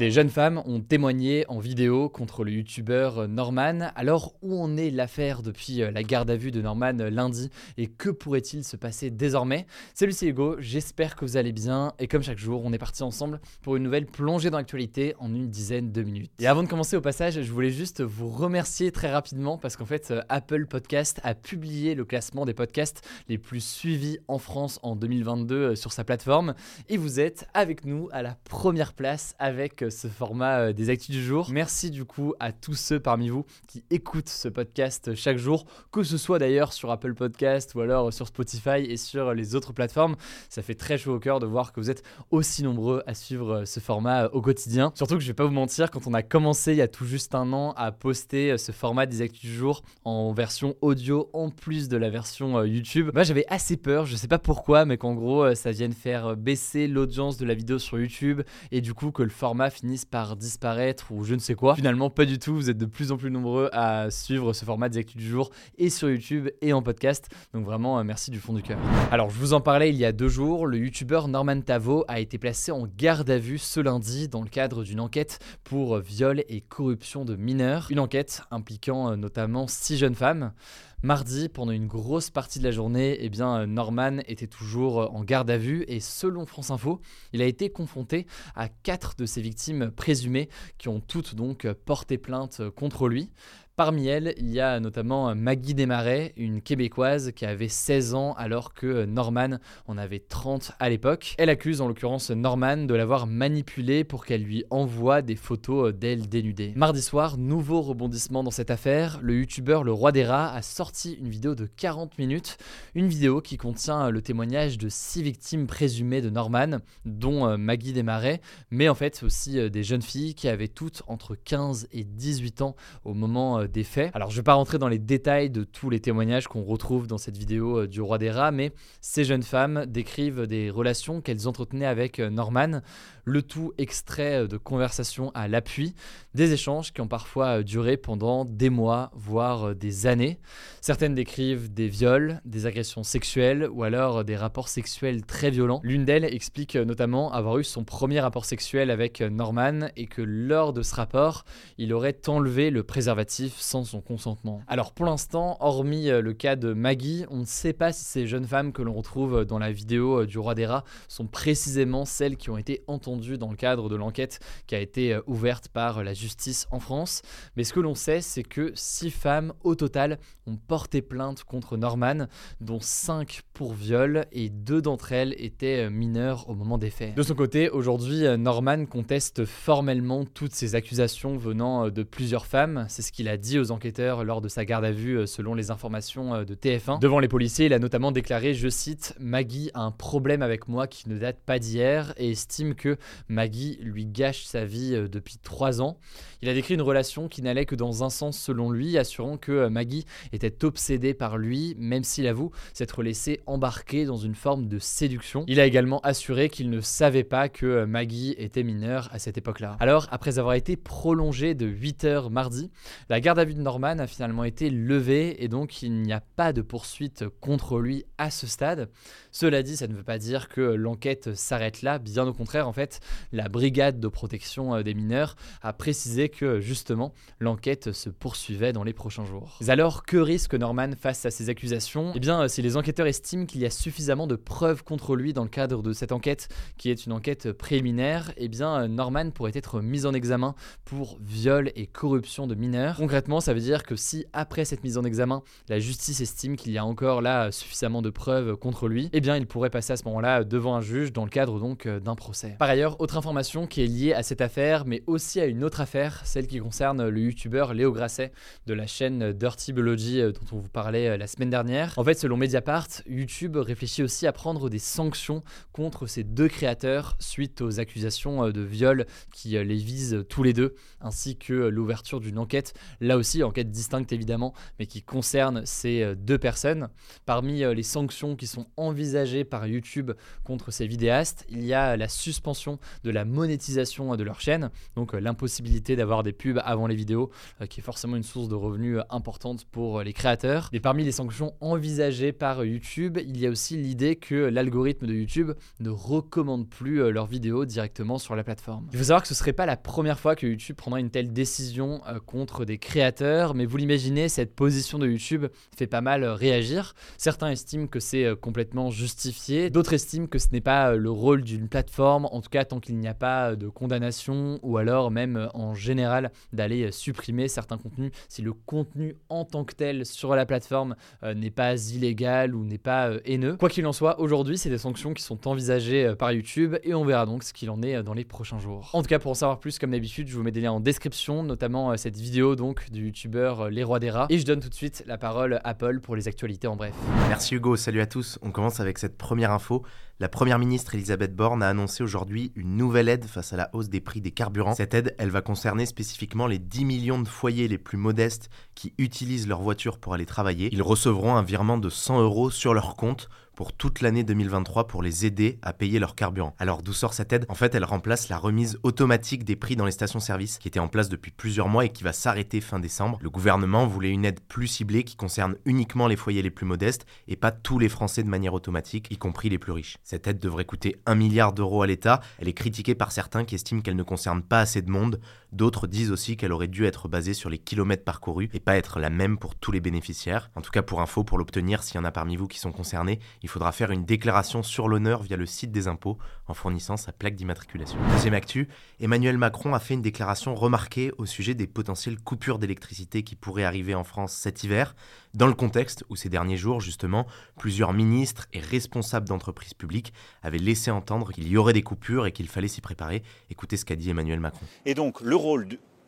Des jeunes femmes ont témoigné en vidéo contre le youtubeur Norman. Alors où en est l'affaire depuis euh, la garde à vue de Norman euh, lundi? Et que pourrait-il se passer désormais? Salut c'est Hugo, j'espère que vous allez bien. Et comme chaque jour on est parti ensemble pour une nouvelle plongée dans l'actualité en une dizaine de minutes. Et avant de commencer au passage, je voulais juste vous remercier très rapidement parce qu'en fait euh, Apple Podcast a publié le classement des podcasts les plus suivis en France en 2022 sur sa plateforme. Et vous êtes avec nous à la première place avec ce format euh, des actus du jour. Merci du coup à tous ceux parmi vous qui écoutent ce podcast chaque jour, que ce soit d'ailleurs sur Apple Podcast ou alors sur Spotify et sur les autres plateformes. Ça fait très chaud au cœur de voir que vous êtes aussi nombreux à suivre euh, ce format euh, au quotidien. Surtout que je vais pas vous mentir, quand on a commencé il y a tout juste un an à poster ce format des actus du jour en version audio en plus de la version YouTube, bah, j'avais assez peur, je sais pas pourquoi, mais qu'en gros ça vienne faire baisser l'audience de la vidéo sur YouTube et du coup que le format finissent par disparaître ou je ne sais quoi. Finalement, pas du tout. Vous êtes de plus en plus nombreux à suivre ce format des actus du jour et sur YouTube et en podcast. Donc vraiment, euh, merci du fond du cœur. Alors, je vous en parlais il y a deux jours. Le youtubeur Norman Tavo a été placé en garde à vue ce lundi dans le cadre d'une enquête pour viol et corruption de mineurs. Une enquête impliquant euh, notamment six jeunes femmes. Mardi, pendant une grosse partie de la journée, eh bien, Norman était toujours euh, en garde à vue et selon France Info, il a été confronté à quatre de ses victimes présumées qui ont toutes donc porté plainte contre lui. Parmi elles, il y a notamment Maggie Desmarais, une Québécoise qui avait 16 ans alors que Norman en avait 30 à l'époque. Elle accuse en l'occurrence Norman de l'avoir manipulée pour qu'elle lui envoie des photos d'elle dénudée. Mardi soir, nouveau rebondissement dans cette affaire, le youtubeur Le Roi des Rats a sorti une vidéo de 40 minutes, une vidéo qui contient le témoignage de 6 victimes présumées de Norman, dont euh, Maggie Desmarais, mais en fait aussi euh, des jeunes filles qui avaient toutes entre 15 et 18 ans au moment euh, Alors je ne vais pas rentrer dans les détails de tous les témoignages qu'on retrouve dans cette vidéo euh, du roi des rats, mais ces jeunes femmes décrivent des relations qu'elles entretenaient avec euh, Norman, le tout extrait euh, de conversations à l'appui, des échanges qui ont parfois duré pendant des mois, voire des années. Certaines décrivent des viols, des agressions sexuelles ou alors des rapports sexuels très violents. L'une d'elles explique notamment avoir eu son premier rapport sexuel avec Norman et que lors de ce rapport, il aurait enlevé le préservatif sans son consentement. Alors pour l'instant, hormis euh, le cas de Maggie, on ne sait pas si ces jeunes femmes que l'on retrouve dans la vidéo euh, du roi des rats sont précisément celles qui ont été entendues dans le cadre de l'enquête qui a été euh, ouverte par la justice en France. Mais ce que l'on sait, c'est que six femmes au total ont porté plainte contre Norman, dont cinq pour viol et deux d'entre elles étaient mineures au moment des faits. De son côté, aujourd'hui, Norman conteste formellement toutes ces accusations venant de plusieurs femmes. C'est ce qu'il a dit aux enquêteurs lors de sa garde à vue, euh, selon les informations euh, de TF1. Devant les policiers, il a notamment déclaré, je cite, Maggie a un problème avec moi qui ne date pas d'hier et estime que Maggie lui gâche sa vie euh, depuis trois ans. Il a décrit une relation qui n'allait que dans un sens selon lui, assurant que Maggie était obsédée par lui, même s'il avoue s'être laissé embarquer dans une forme de séduction. Il a également assuré qu'il ne savait pas que Maggie était mineure à cette époque-là. Alors, après avoir été prolongé de 8 heures mardi, la garde vue de Norman a finalement été levé et donc il n'y a pas de poursuite contre lui à ce stade. Cela dit, ça ne veut pas dire que l'enquête s'arrête là, bien au contraire, en fait, la brigade de protection euh, des mineurs a précisé que justement l'enquête se poursuivait dans les prochains jours. alors, que risque Norman face à ces accusations? Eh bien, si les enquêteurs estiment qu'il y a suffisamment de preuves contre lui dans le cadre de cette enquête, qui est une enquête préliminaire, eh bien, Norman pourrait être mis en examen pour viol et corruption de mineurs. Concrètement, ça veut dire que si après cette mise en examen, la justice estime qu'il y a encore là suffisamment de preuves contre lui, eh bien il pourrait passer à ce moment-là devant un juge dans le cadre donc euh, d'un procès. Par autre information qui est liée à cette affaire, mais aussi à une autre affaire, celle qui concerne le youtubeur Léo Grasset de la chaîne Dirty Biology euh, dont on vous parlait euh, la semaine dernière. En fait, selon Mediapart, YouTube réfléchit aussi à prendre des sanctions contre ces deux créateurs suite aux accusations de viol qui les visent tous les deux, ainsi que l'ouverture d'une enquête, là aussi enquête distincte évidemment, mais qui concerne ces deux personnes. Parmi les sanctions qui sont envisagées par YouTube contre ces vidéastes, il y a la suspension de la monétisation de leur chaîne, donc l'impossibilité d'avoir des pubs avant les vidéos, qui est forcément une source de revenus importante pour les créateurs. Et parmi les sanctions envisagées par YouTube, il y a aussi l'idée que l'algorithme de YouTube ne recommande plus leurs vidéos directement sur la plateforme. Il faut savoir que ce serait pas la première fois que YouTube prendra une telle décision euh, contre des créateurs, mais vous l'imaginez, cette position de YouTube fait pas mal euh, réagir. Certains estiment que c'est euh, complètement justifié, d'autres estiment que ce n'est pas le rôle d'une plateforme, en tout cas tant qu'il n'y a pas de condamnation, ou alors même en général d'aller supprimer certains contenus si le contenu en tant que tel sur la plateforme n'est pas illégal ou n'est pas haineux. Quoi qu'il en soit, aujourd'hui, c'est des sanctions qui sont envisagées par YouTube et on verra donc ce qu'il en est dans les prochains jours. En tout cas, pour en savoir plus, comme d'habitude, je vous mets des liens en description, notamment euh, cette vidéo donc du youtubeur euh, Les Rois des Rats. Et je donne tout de suite la parole à Paul pour les actualités en bref. Merci Hugo, salut à tous. On commence avec cette première info. La première ministre Elisabeth Borne a annoncé aujourd'hui une nouvelle aide face à la hausse des prix des carburants. Cette aide, elle va concerner spécifiquement les 10 millions de foyers les plus modestes qui utilisent leur voiture pour aller travailler. Ils recevront un virement de 100 euros sur leur compte pour toute l'année 2023 pour les aider à payer leur carburant. Alors d'où sort cette aide? En fait, elle remplace la remise automatique des prix dans les stations-service qui était en place depuis plusieurs mois et qui va s'arrêter fin décembre. Le gouvernement voulait une aide plus ciblée qui concerne uniquement les foyers les plus modestes et pas tous les Français de manière automatique, y compris les plus riches. Cette aide devrait coûter 1 milliard d'euros à l'État. Elle est critiquée par certains qui estiment qu'elle ne concerne pas assez de monde. D'autres disent aussi qu'elle aurait dû être basée sur les kilomètres parcourus et pas être la même pour tous les bénéficiaires. En tout cas, pour info, pour l'obtenir, s'il y en a parmi vous qui sont concernés, il faudra faire une déclaration sur l'honneur via le site des impôts en fournissant sa plaque d'immatriculation. Deuxième actu, Emmanuel Macron a fait une déclaration remarquée au sujet des potentielles coupures d'électricité qui pourraient arriver en France cet hiver, dans le contexte où ces derniers jours, justement, plusieurs ministres et responsables d'entreprises publiques avaient laissé entendre qu'il y aurait des coupures et qu'il fallait s'y préparer. Écoutez ce qu'a dit Emmanuel Macron. Et donc le rôle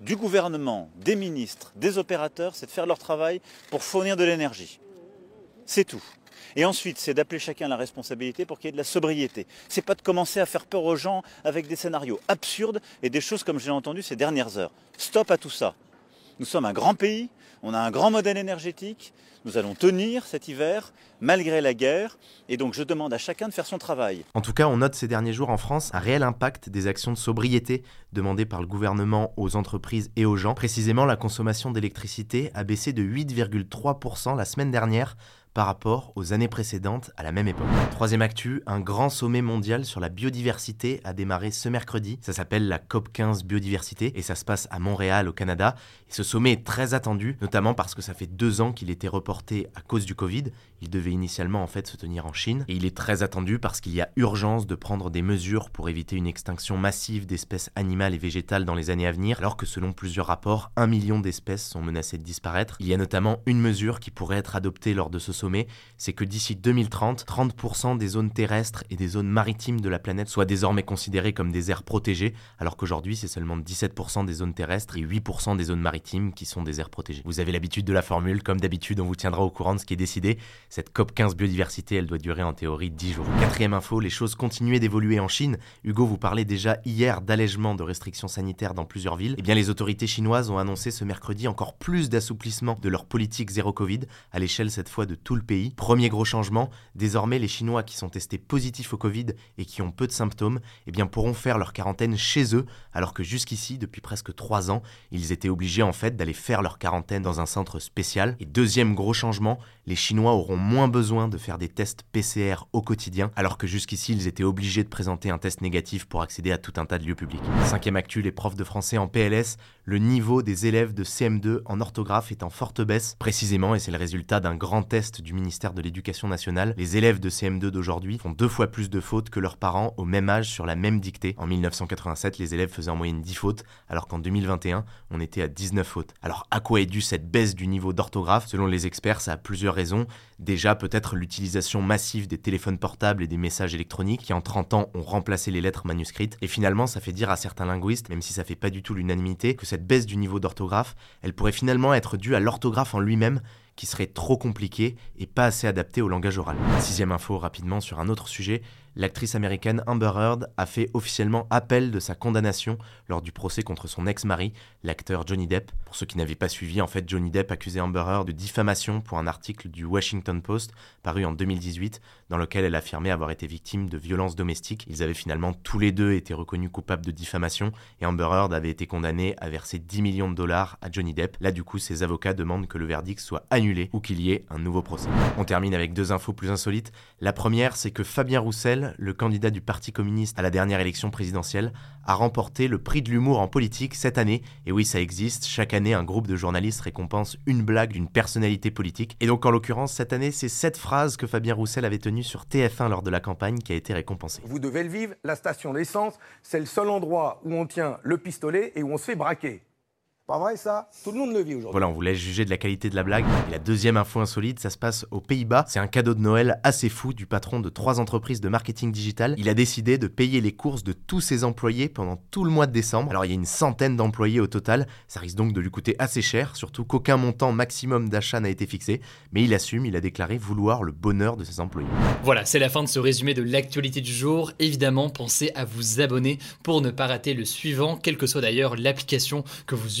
du gouvernement, des ministres, des opérateurs, c'est de faire leur travail pour fournir de l'énergie. C'est tout. Et ensuite, c'est d'appeler chacun la responsabilité pour qu'il y ait de la sobriété. C'est pas de commencer à faire peur aux gens avec des scénarios absurdes et des choses comme j'ai entendu ces dernières heures. Stop à tout ça. Nous sommes un grand pays, on a un grand modèle énergétique, nous allons tenir cet hiver malgré la guerre et donc je demande à chacun de faire son travail. En tout cas, on note ces derniers jours en France un réel impact des actions de sobriété demandées par le gouvernement aux entreprises et aux gens. Précisément, la consommation d'électricité a baissé de 8,3% la semaine dernière par rapport aux années précédentes à la même époque. Troisième actu, un grand sommet mondial sur la biodiversité a démarré ce mercredi. Ça s'appelle la COP 15 biodiversité et ça se passe à Montréal au Canada. Ce sommet est très attendu, notamment parce que ça fait deux ans qu'il était reporté à cause du Covid. Il devait initialement en fait se tenir en Chine et il est très attendu parce qu'il y a urgence de prendre des mesures pour éviter une extinction massive d'espèces animales et végétales dans les années à venir, alors que selon plusieurs rapports, un million d'espèces sont menacées de disparaître. Il y a notamment une mesure qui pourrait être adoptée lors de ce sommet, c'est que d'ici 2030, 30% des zones terrestres et des zones maritimes de la planète soient désormais considérées comme des aires protégées, alors qu'aujourd'hui c'est seulement 17% des zones terrestres et 8% des zones maritimes qui sont des aires protégées. Vous avez l'habitude de la formule, comme d'habitude on vous tiendra au courant de ce qui est décidé. Cette COP 15 biodiversité, elle doit durer en théorie 10 jours. Quatrième info, les choses continuaient d'évoluer en Chine. Hugo vous parlait déjà hier d'allègement de restrictions sanitaires dans plusieurs villes. Eh bien les autorités chinoises ont annoncé ce mercredi encore plus d'assouplissement de leur politique zéro Covid, à l'échelle cette fois de tout le pays. Premier gros changement, désormais les Chinois qui sont testés positifs au Covid et qui ont peu de symptômes, eh bien pourront faire leur quarantaine chez eux, alors que jusqu'ici, depuis presque 3 ans, ils étaient obligés en fait d'aller faire leur quarantaine dans un centre spécial. Et deuxième gros changement, les Chinois auront moins besoin de faire des tests PCR au quotidien, alors que jusqu'ici ils étaient obligés de présenter un test négatif pour accéder à tout un tas de lieux publics. Cinquième actu, les profs de français en PLS, le niveau des élèves de CM2 en orthographe est en forte baisse. Précisément, et c'est le résultat d'un grand test du ministère de l'Éducation nationale, les élèves de CM2 d'aujourd'hui font deux fois plus de fautes que leurs parents au même âge sur la même dictée. En 1987, les élèves faisaient en moyenne 10 fautes, alors qu'en 2021, on était à 19 fautes. Alors à quoi est due cette baisse du niveau d'orthographe? Selon les experts, ça a plusieurs raisons. Déjà, peut-être l'utilisation massive des téléphones portables et des messages électroniques qui en 30 ans ont remplacé les lettres manuscrites. Et finalement, ça fait dire à certains linguistes, même si ça fait pas du tout l'unanimité, que cette baisse du niveau d'orthographe, elle pourrait finalement être due à l'orthographe en lui-même qui serait trop compliqué et pas assez adapté au langage oral. Sixième info rapidement sur un autre sujet, l'actrice américaine Amber Heard a fait officiellement appel de sa condamnation lors du procès contre son ex-mari, l'acteur Johnny Depp. Pour ceux qui n'avaient pas suivi, en fait, Johnny Depp accusait Amber Heard de diffamation pour un article du Washington Post paru en 2018 dans lequel elle affirmait avoir été victime de violences domestiques. Ils avaient finalement tous les deux été reconnus coupables de diffamation et Amber Heard avait été condamnée à verser 10 millions de dollars à Johnny Depp. Là, du coup, ses avocats demandent que le verdict soit annulé ou qu'il y ait un nouveau procès. On termine avec deux infos plus insolites. La première, c'est que Fabien Roussel le candidat du Parti communiste à la dernière élection présidentielle, a remporté le prix de l'humour en politique cette année. Et oui, ça existe. Chaque année, un groupe de journalistes récompense une blague d'une personnalité politique. Et donc, en l'occurrence, cette année, c'est cette phrase que Fabien Roussel avait tenue sur TF1 lors de la campagne qui a été récompensée. Vous devez le vivre, la station d'essence, c'est le seul endroit où on tient le pistolet et où on se fait braquer. Pas vrai ça? Tout le monde le vit aujourd'hui. Voilà, on vous laisse juger de la qualité de la blague. Et la deuxième info insolite, ça se passe aux Pays-Bas. C'est un cadeau de Noël assez fou du patron de trois entreprises de marketing digital. Il a décidé de payer les courses de tous ses employés pendant tout le mois de décembre. Alors il y a une centaine d'employés au total. Ça risque donc de lui coûter assez cher, surtout qu'aucun montant maximum d'achat n'a été fixé. Mais il assume, il a déclaré vouloir le bonheur de ses employés. Voilà, c'est la fin de ce résumé de l'actualité du jour. Évidemment, pensez à vous abonner pour ne pas rater le suivant, quelle que soit d'ailleurs l'application que vous